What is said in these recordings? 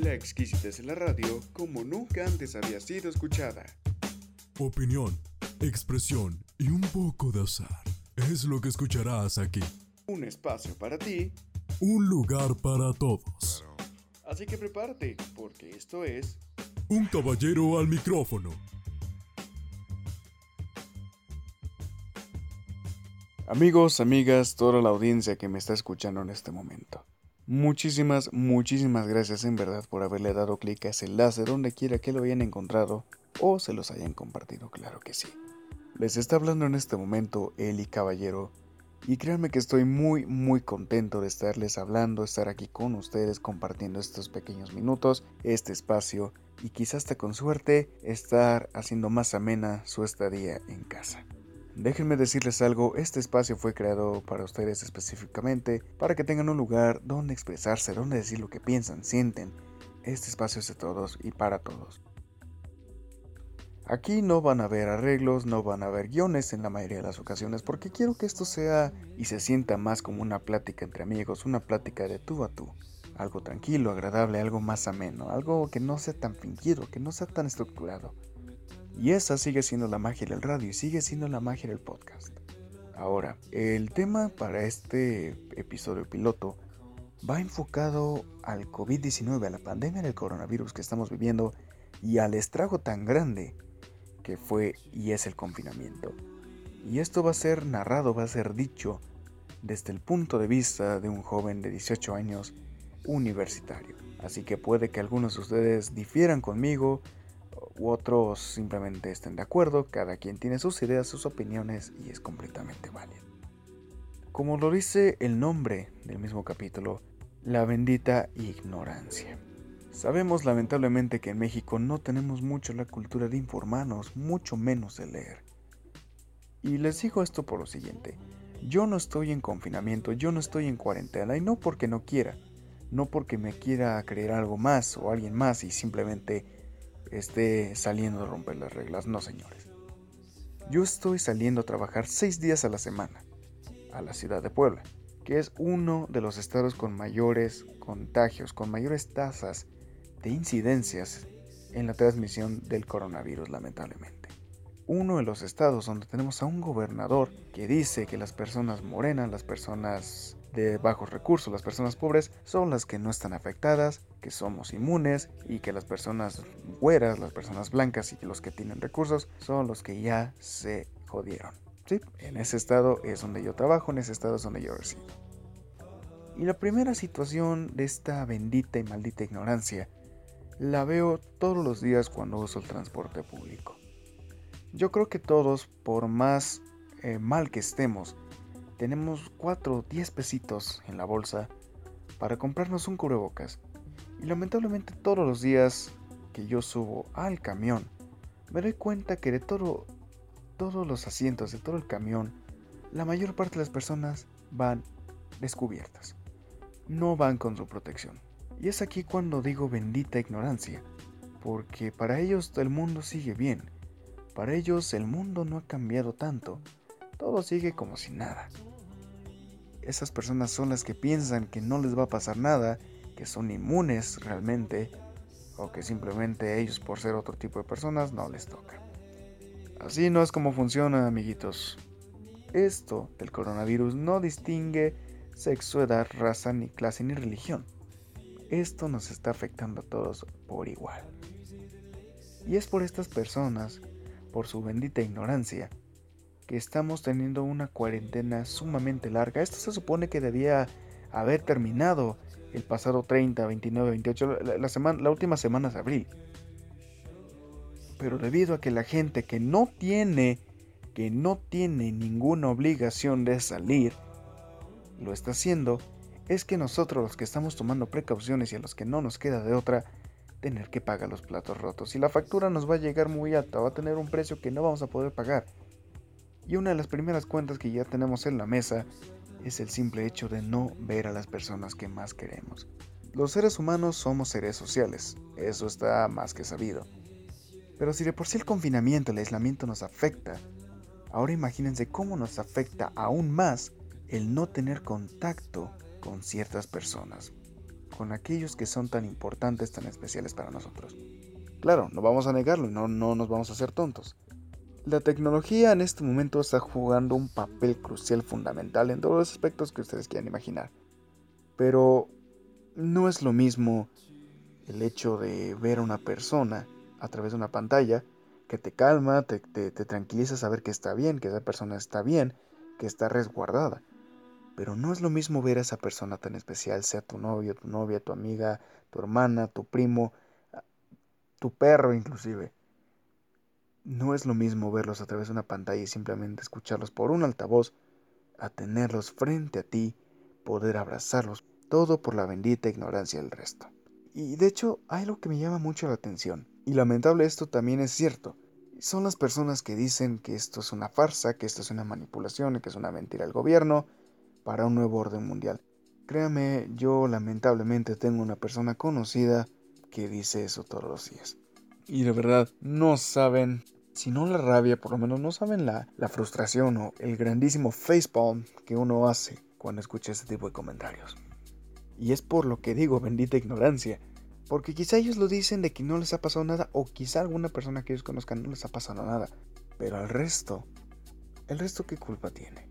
La exquisitez en la radio como nunca antes había sido escuchada. Opinión, expresión y un poco de azar. Es lo que escucharás aquí. Un espacio para ti. Un lugar para todos. Así que prepárate, porque esto es... Un caballero al micrófono. Amigos, amigas, toda la audiencia que me está escuchando en este momento. Muchísimas, muchísimas gracias en verdad por haberle dado clic a ese enlace donde quiera que lo hayan encontrado o se los hayan compartido, claro que sí. Les está hablando en este momento Eli Caballero y créanme que estoy muy muy contento de estarles hablando, estar aquí con ustedes compartiendo estos pequeños minutos, este espacio y quizás hasta con suerte estar haciendo más amena su estadía en casa. Déjenme decirles algo, este espacio fue creado para ustedes específicamente, para que tengan un lugar donde expresarse, donde decir lo que piensan, sienten. Este espacio es de todos y para todos. Aquí no van a haber arreglos, no van a haber guiones en la mayoría de las ocasiones, porque quiero que esto sea y se sienta más como una plática entre amigos, una plática de tú a tú. Algo tranquilo, agradable, algo más ameno, algo que no sea tan fingido, que no sea tan estructurado. Y esa sigue siendo la magia del radio y sigue siendo la magia del podcast. Ahora, el tema para este episodio piloto va enfocado al COVID-19, a la pandemia del coronavirus que estamos viviendo y al estrago tan grande que fue y es el confinamiento. Y esto va a ser narrado, va a ser dicho desde el punto de vista de un joven de 18 años universitario. Así que puede que algunos de ustedes difieran conmigo otros simplemente estén de acuerdo, cada quien tiene sus ideas, sus opiniones y es completamente válido. Como lo dice el nombre del mismo capítulo, la bendita ignorancia. Sabemos lamentablemente que en México no tenemos mucho la cultura de informarnos, mucho menos de leer. Y les digo esto por lo siguiente, yo no estoy en confinamiento, yo no estoy en cuarentena y no porque no quiera, no porque me quiera creer algo más o alguien más y simplemente esté saliendo a romper las reglas. No, señores. Yo estoy saliendo a trabajar seis días a la semana a la ciudad de Puebla, que es uno de los estados con mayores contagios, con mayores tasas de incidencias en la transmisión del coronavirus, lamentablemente. Uno de los estados donde tenemos a un gobernador que dice que las personas morenas, las personas de bajos recursos, las personas pobres, son las que no están afectadas, que somos inmunes y que las personas güeras, las personas blancas y los que tienen recursos son los que ya se jodieron. Sí, en ese estado es donde yo trabajo, en ese estado es donde yo resido. Y la primera situación de esta bendita y maldita ignorancia la veo todos los días cuando uso el transporte público. Yo creo que todos, por más eh, mal que estemos, tenemos 4 o 10 pesitos en la bolsa para comprarnos un cubrebocas. Y lamentablemente todos los días que yo subo al camión, me doy cuenta que de todo, todos los asientos de todo el camión, la mayor parte de las personas van descubiertas. No van con su protección. Y es aquí cuando digo bendita ignorancia, porque para ellos el mundo sigue bien. Para ellos el mundo no ha cambiado tanto. Todo sigue como si nada. Esas personas son las que piensan que no les va a pasar nada, que son inmunes realmente, o que simplemente ellos por ser otro tipo de personas no les toca. Así no es como funciona, amiguitos. Esto del coronavirus no distingue sexo, edad, raza, ni clase, ni religión. Esto nos está afectando a todos por igual. Y es por estas personas, por su bendita ignorancia, que estamos teniendo una cuarentena sumamente larga. Esto se supone que debía haber terminado el pasado 30, 29, 28, la, semana, la última semana de abril. Pero debido a que la gente que no tiene, que no tiene ninguna obligación de salir, lo está haciendo, es que nosotros los que estamos tomando precauciones y a los que no nos queda de otra, tener que pagar los platos rotos. Y la factura nos va a llegar muy alta, va a tener un precio que no vamos a poder pagar. Y una de las primeras cuentas que ya tenemos en la mesa es el simple hecho de no ver a las personas que más queremos. Los seres humanos somos seres sociales, eso está más que sabido. Pero si de por sí el confinamiento, el aislamiento nos afecta, ahora imagínense cómo nos afecta aún más el no tener contacto con ciertas personas, con aquellos que son tan importantes, tan especiales para nosotros. Claro, no vamos a negarlo no, no nos vamos a hacer tontos. La tecnología en este momento está jugando un papel crucial fundamental en todos los aspectos que ustedes quieran imaginar. Pero no es lo mismo el hecho de ver a una persona a través de una pantalla que te calma, te, te, tranquiliza saber que está bien, que esa persona está bien, que está resguardada. Pero no es lo mismo ver a esa persona tan especial, sea tu novio, tu novia, tu amiga, tu hermana, tu primo, tu perro inclusive. No es lo mismo verlos a través de una pantalla y simplemente escucharlos por un altavoz, a tenerlos frente a ti, poder abrazarlos, todo por la bendita ignorancia del resto. Y de hecho hay algo que me llama mucho la atención, y lamentable esto también es cierto. Son las personas que dicen que esto es una farsa, que esto es una manipulación que es una mentira del gobierno para un nuevo orden mundial. Créame, yo lamentablemente tengo una persona conocida que dice eso todos los días. Y de verdad, no saben si no la rabia, por lo menos no saben la, la frustración o el grandísimo facepalm que uno hace cuando escucha este tipo de comentarios. Y es por lo que digo, bendita ignorancia. Porque quizá ellos lo dicen de que no les ha pasado nada, o quizá alguna persona que ellos conozcan no les ha pasado nada. Pero al resto, ¿el resto qué culpa tiene?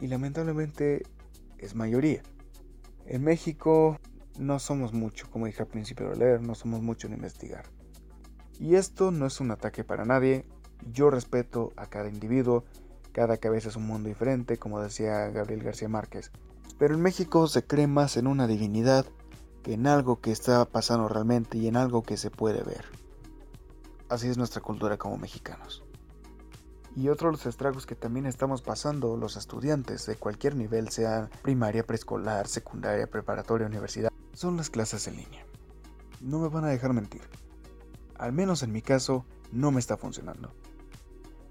Y lamentablemente es mayoría. En México no somos mucho, como dije al principio de leer, no somos mucho en investigar. Y esto no es un ataque para nadie, yo respeto a cada individuo, cada cabeza es un mundo diferente, como decía Gabriel García Márquez. Pero en México se cree más en una divinidad que en algo que está pasando realmente y en algo que se puede ver. Así es nuestra cultura como mexicanos. Y otro de los estragos que también estamos pasando los estudiantes de cualquier nivel, sea primaria, preescolar, secundaria, preparatoria, universidad, son las clases en línea. No me van a dejar mentir. Al menos en mi caso, no me está funcionando.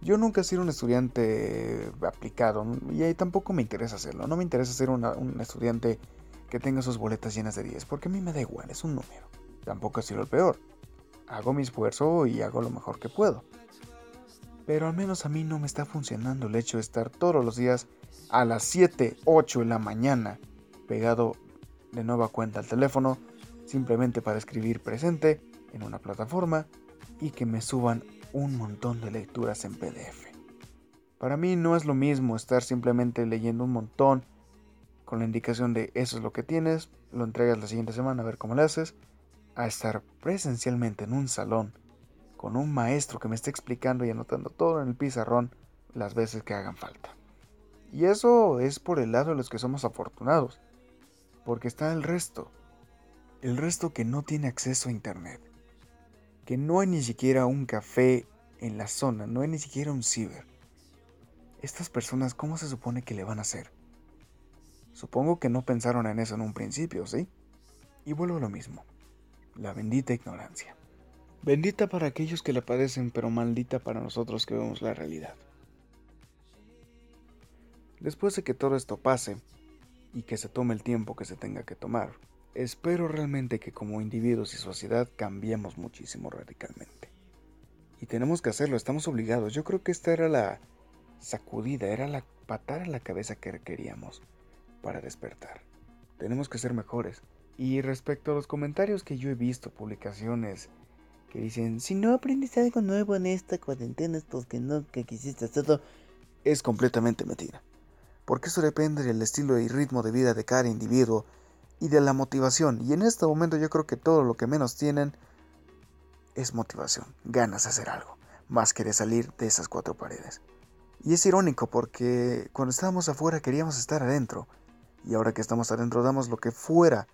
Yo nunca he sido un estudiante aplicado y ahí tampoco me interesa hacerlo. No me interesa ser un estudiante que tenga sus boletas llenas de 10, porque a mí me da igual, es un número. Tampoco he sido el peor. Hago mi esfuerzo y hago lo mejor que puedo. Pero al menos a mí no me está funcionando el hecho de estar todos los días a las 7, 8 de la mañana pegado de nueva cuenta al teléfono, simplemente para escribir presente en una plataforma y que me suban un montón de lecturas en PDF. Para mí no es lo mismo estar simplemente leyendo un montón con la indicación de eso es lo que tienes, lo entregas la siguiente semana a ver cómo lo haces, a estar presencialmente en un salón con un maestro que me esté explicando y anotando todo en el pizarrón las veces que hagan falta. Y eso es por el lado de los que somos afortunados, porque está el resto, el resto que no tiene acceso a Internet que no hay ni siquiera un café en la zona, no hay ni siquiera un ciber. Estas personas, ¿cómo se supone que le van a hacer? Supongo que no pensaron en eso en un principio, ¿sí? Y vuelvo a lo mismo. La bendita ignorancia. Bendita para aquellos que la padecen, pero maldita para nosotros que vemos la realidad. Después de que todo esto pase, y que se tome el tiempo que se tenga que tomar, Espero realmente que como individuos y sociedad cambiemos muchísimo radicalmente. Y tenemos que hacerlo, estamos obligados. Yo creo que esta era la sacudida, era la patada en la cabeza que requeríamos para despertar. Tenemos que ser mejores. Y respecto a los comentarios que yo he visto, publicaciones que dicen, si no aprendiste algo nuevo en esta cuarentena es porque no que quisiste hacerlo, es completamente mentira. Porque eso depende del estilo y ritmo de vida de cada individuo y de la motivación. Y en este momento yo creo que todo lo que menos tienen es motivación, ganas de hacer algo, más que de salir de esas cuatro paredes. Y es irónico porque cuando estábamos afuera queríamos estar adentro, y ahora que estamos adentro damos lo que fuera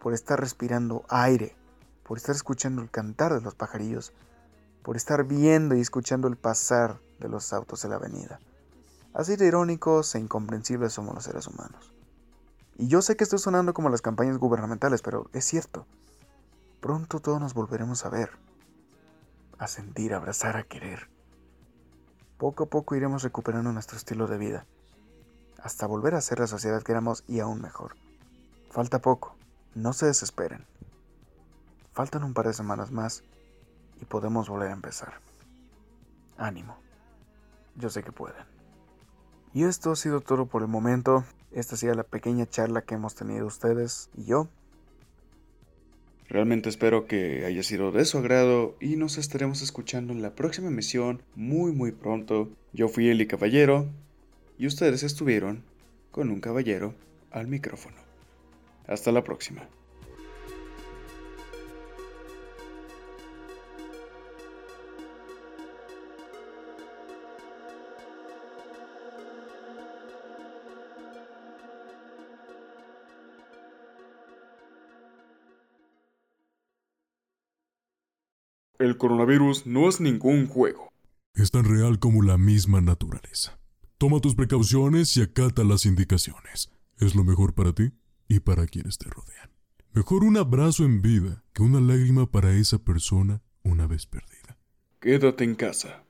por estar respirando aire, por estar escuchando el cantar de los pajarillos, por estar viendo y escuchando el pasar de los autos en la avenida. Así de irónicos e incomprensibles somos los seres humanos. Y yo sé que estoy sonando como las campañas gubernamentales, pero es cierto. Pronto todos nos volveremos a ver, a sentir, a abrazar, a querer. Poco a poco iremos recuperando nuestro estilo de vida, hasta volver a ser la sociedad que éramos y aún mejor. Falta poco, no se desesperen. Faltan un par de semanas más y podemos volver a empezar. Ánimo, yo sé que pueden. Y esto ha sido todo por el momento. Esta ha sido la pequeña charla que hemos tenido ustedes y yo Realmente espero que haya sido de su agrado y nos estaremos escuchando en la próxima emisión muy muy pronto. Yo fui Eli Caballero y ustedes estuvieron con un caballero al micrófono. Hasta la próxima. El coronavirus no es ningún juego. Es tan real como la misma naturaleza. Toma tus precauciones y acata las indicaciones. Es lo mejor para ti y para quienes te rodean. Mejor un abrazo en vida que una lágrima para esa persona una vez perdida. Quédate en casa.